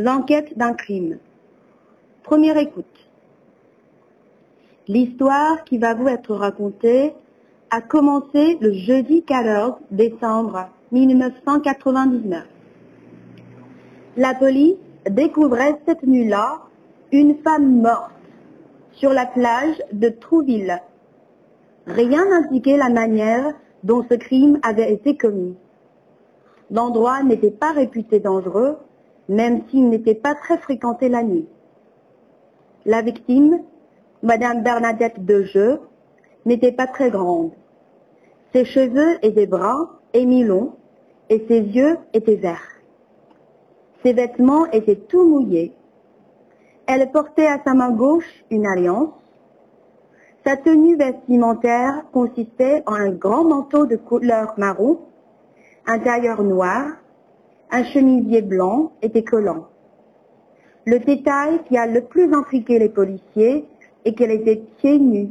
L'enquête d'un crime. Première écoute. L'histoire qui va vous être racontée a commencé le jeudi 14 décembre 1999. La police découvrait cette nuit-là une femme morte sur la plage de Trouville. Rien n'indiquait la manière dont ce crime avait été commis. L'endroit n'était pas réputé dangereux, même s'il n'était pas très fréquenté la nuit. La victime, Madame Bernadette Dejeu, n'était pas très grande. Ses cheveux étaient bruns et mi-longs, et ses yeux étaient verts. Ses vêtements étaient tout mouillés. Elle portait à sa main gauche une alliance. Sa tenue vestimentaire consistait en un grand manteau de couleur marron un tailleur noir, un chemisier blanc était collant. Le détail qui a le plus intrigué les policiers est qu'elle était pieds nus,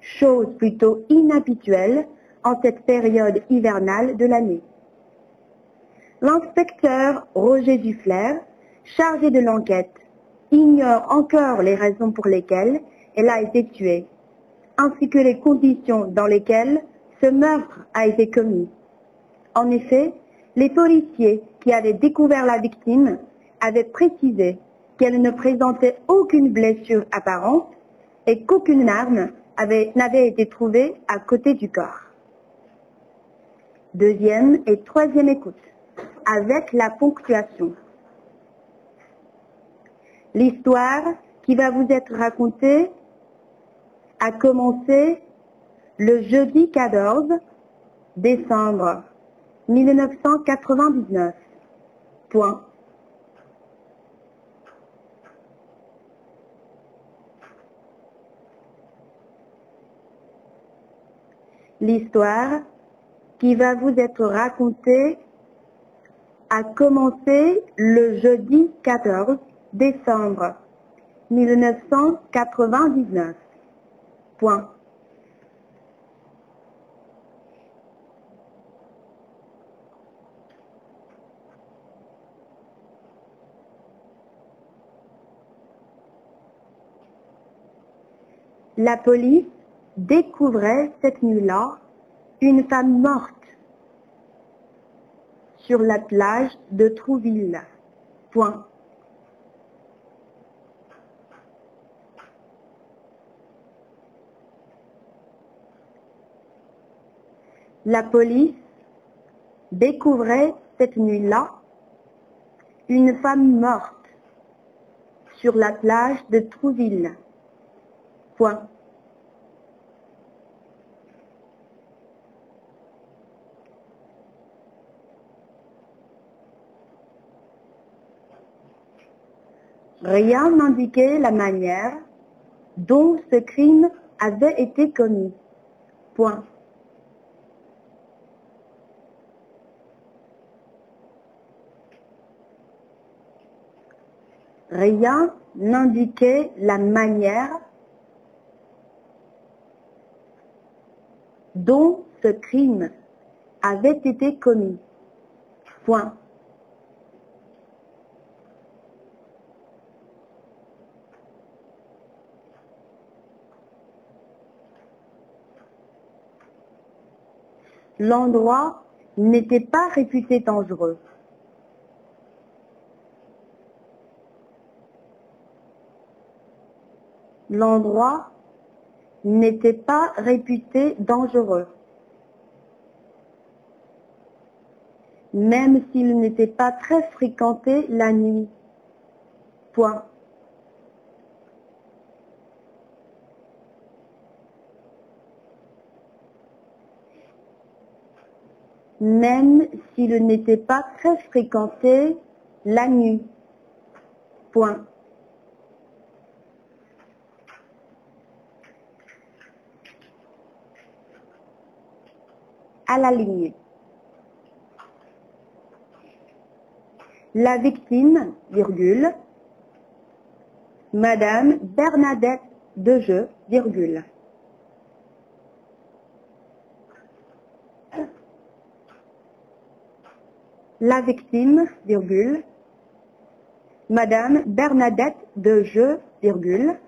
chose plutôt inhabituelle en cette période hivernale de l'année. L'inspecteur Roger Duflair, chargé de l'enquête, ignore encore les raisons pour lesquelles elle a été tuée, ainsi que les conditions dans lesquelles ce meurtre a été commis. En effet, les policiers qui avaient découvert la victime avaient précisé qu'elle ne présentait aucune blessure apparente et qu'aucune arme n'avait été trouvée à côté du corps. Deuxième et troisième écoute, avec la ponctuation. L'histoire qui va vous être racontée a commencé le jeudi 14 décembre 1999. Point. L'histoire qui va vous être racontée a commencé le jeudi 14 décembre 1999. Point. La police découvrait cette nuit-là une femme morte sur la plage de Trouville. Point. La police découvrait cette nuit-là une femme morte sur la plage de Trouville. Rien n'indiquait la manière dont ce crime avait été commis. Point. Rien n'indiquait la manière dont ce crime avait été commis. Point. L'endroit n'était pas réputé dangereux. L'endroit n'était pas réputé dangereux. Même s'il n'était pas très fréquenté la nuit. Point. Même s'il n'était pas très fréquenté la nuit. Point. À la ligne. La victime, virgule, Madame Bernadette Dejeu, virgule. La victime, virgule, Madame Bernadette de Jeu, virgule,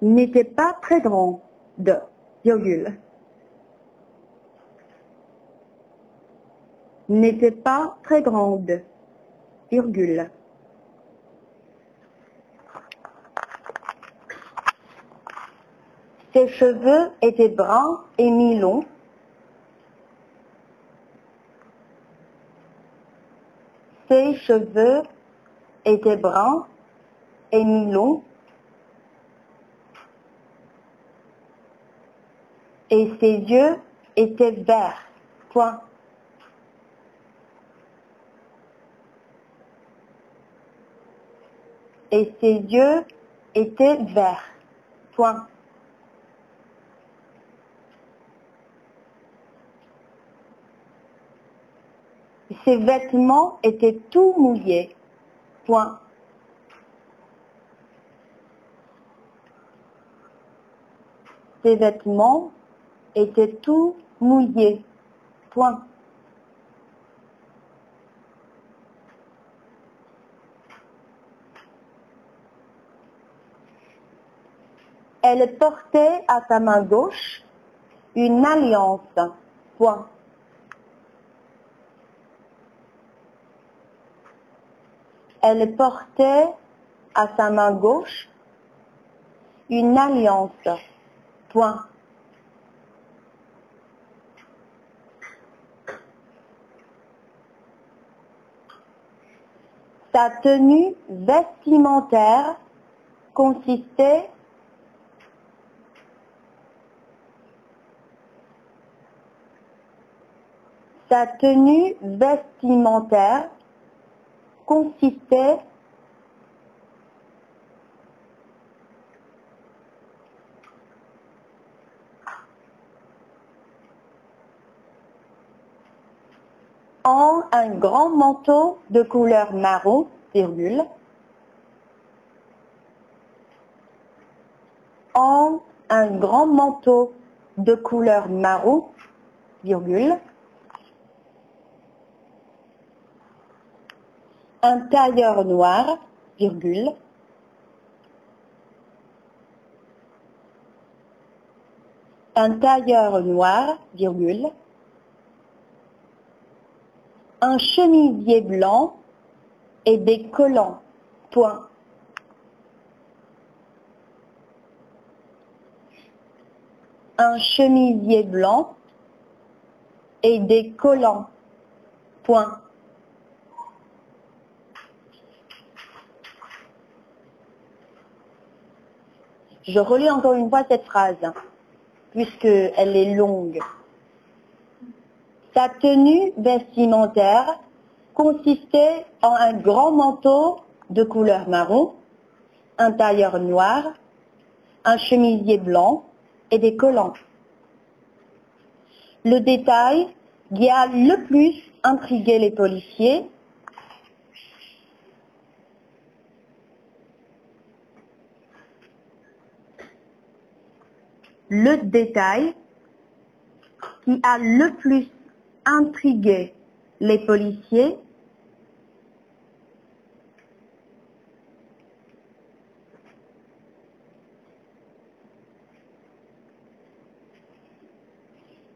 n'était pas très grande, virgule. N'était pas très grande. Ses cheveux étaient bruns et mi-longs. Ses cheveux étaient bruns et mi-longs. Et ses yeux étaient verts. Point. Et ses yeux étaient verts. Point. Ses vêtements étaient tout mouillés. Point. Ses vêtements étaient tout mouillés. Point. Elle portait à sa main gauche une alliance. Point. Elle portait à sa main gauche une alliance. Point. Sa tenue vestimentaire consistait sa tenue vestimentaire consistait en un grand manteau de couleur marron, virgule, en un grand manteau de couleur marron, virgule, un tailleur noir, virgule, un tailleur noir, virgule, un chemisier blanc et des collants, point. Un chemisier blanc et des collants, point. Je relis encore une fois cette phrase, puisqu'elle est longue. Sa tenue vestimentaire consistait en un grand manteau de couleur marron, un tailleur noir, un chemisier blanc et des collants. Le détail qui a le plus intrigué les policiers le détail qui a le plus intrigué les policiers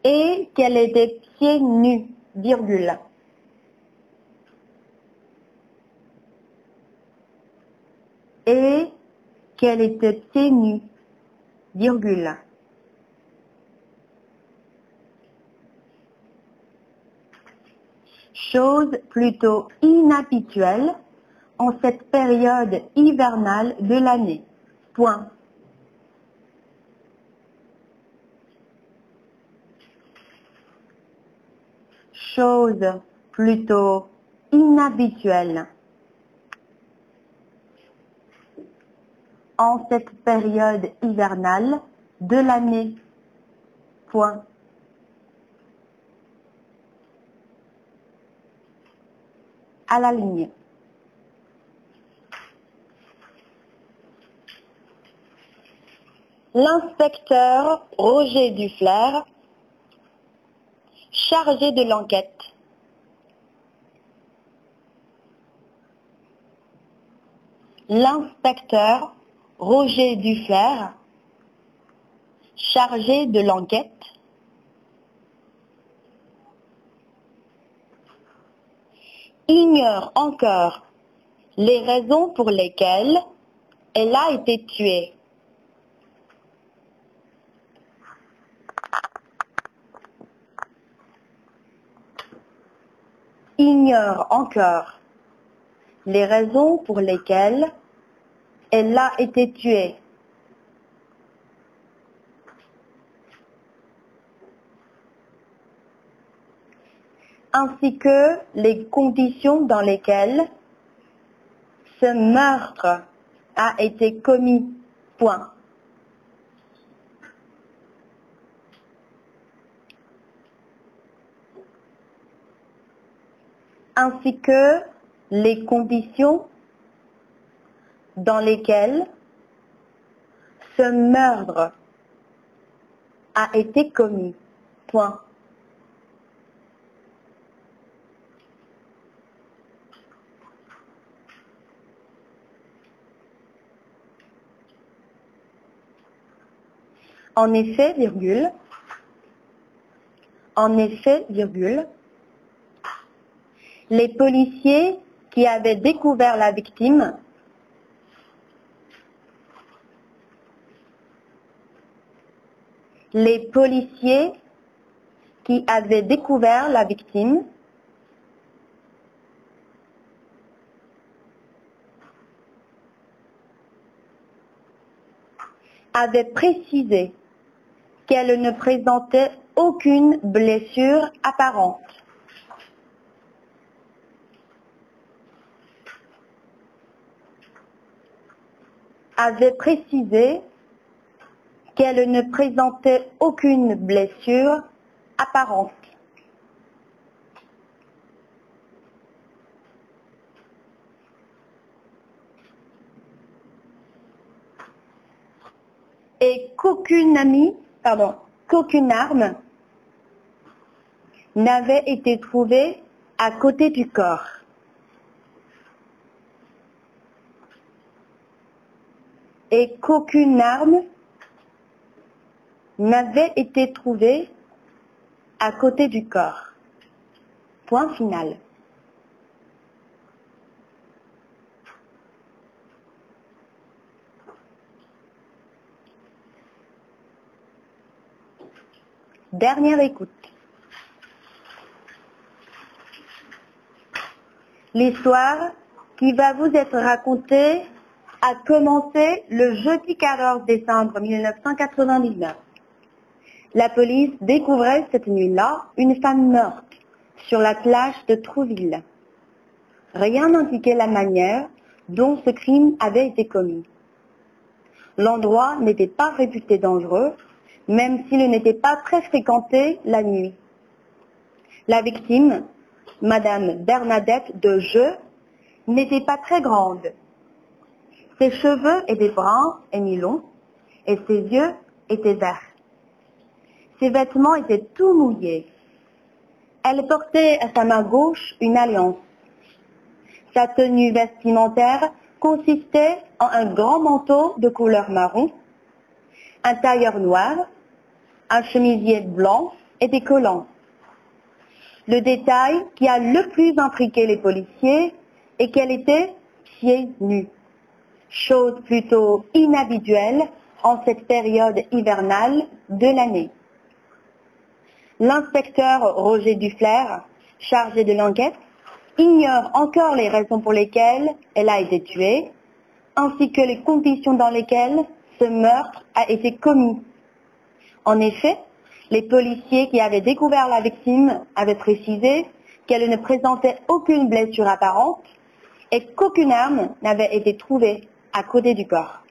et qu'elle était pieds nus, virgule. Et qu'elle était pieds nus, virgule. Chose plutôt inhabituelle en cette période hivernale de l'année. Point. Chose plutôt inhabituelle en cette période hivernale de l'année. Point. à la ligne. L'inspecteur Roger Duflair, chargé de l'enquête. L'inspecteur Roger Duflair, chargé de l'enquête, ignore encore les raisons pour lesquelles elle a été tuée. Ignore encore les raisons pour lesquelles elle a été tuée. Ainsi que les conditions dans lesquelles ce meurtre a été commis. Point. ainsi que les conditions dans lesquelles ce meurtre a été commis. Point. En effet, virgule, en effet, virgule, les policiers qui avaient découvert la victime les policiers qui avaient découvert la victime avaient précisé qu'elle ne présentait aucune blessure apparente. avait précisé qu'elle ne présentait aucune blessure apparente. Et qu'aucune amie, pardon, qu'aucune arme n'avait été trouvée à côté du corps. et qu'aucune arme n'avait été trouvée à côté du corps. Point final. Dernière écoute. L'histoire qui va vous être racontée a commencé le jeudi 14 décembre 1999. La police découvrait cette nuit-là une femme morte sur la plage de Trouville. Rien n'indiquait la manière dont ce crime avait été commis. L'endroit n'était pas réputé dangereux, même s'il n'était pas très fréquenté la nuit. La victime, Madame Bernadette de Jeu, n'était pas très grande, ses cheveux étaient bruns et mi-longs, et ses yeux étaient verts. Ses vêtements étaient tout mouillés. Elle portait à sa main gauche une alliance. Sa tenue vestimentaire consistait en un grand manteau de couleur marron, un tailleur noir, un chemisier blanc et des collants. Le détail qui a le plus intriqué les policiers est qu'elle était pieds nus chose plutôt inhabituelle en cette période hivernale de l'année. L'inspecteur Roger Dufler, chargé de l'enquête, ignore encore les raisons pour lesquelles elle a été tuée, ainsi que les conditions dans lesquelles ce meurtre a été commis. En effet, les policiers qui avaient découvert la victime avaient précisé qu'elle ne présentait aucune blessure apparente et qu'aucune arme n'avait été trouvée à côté du corps.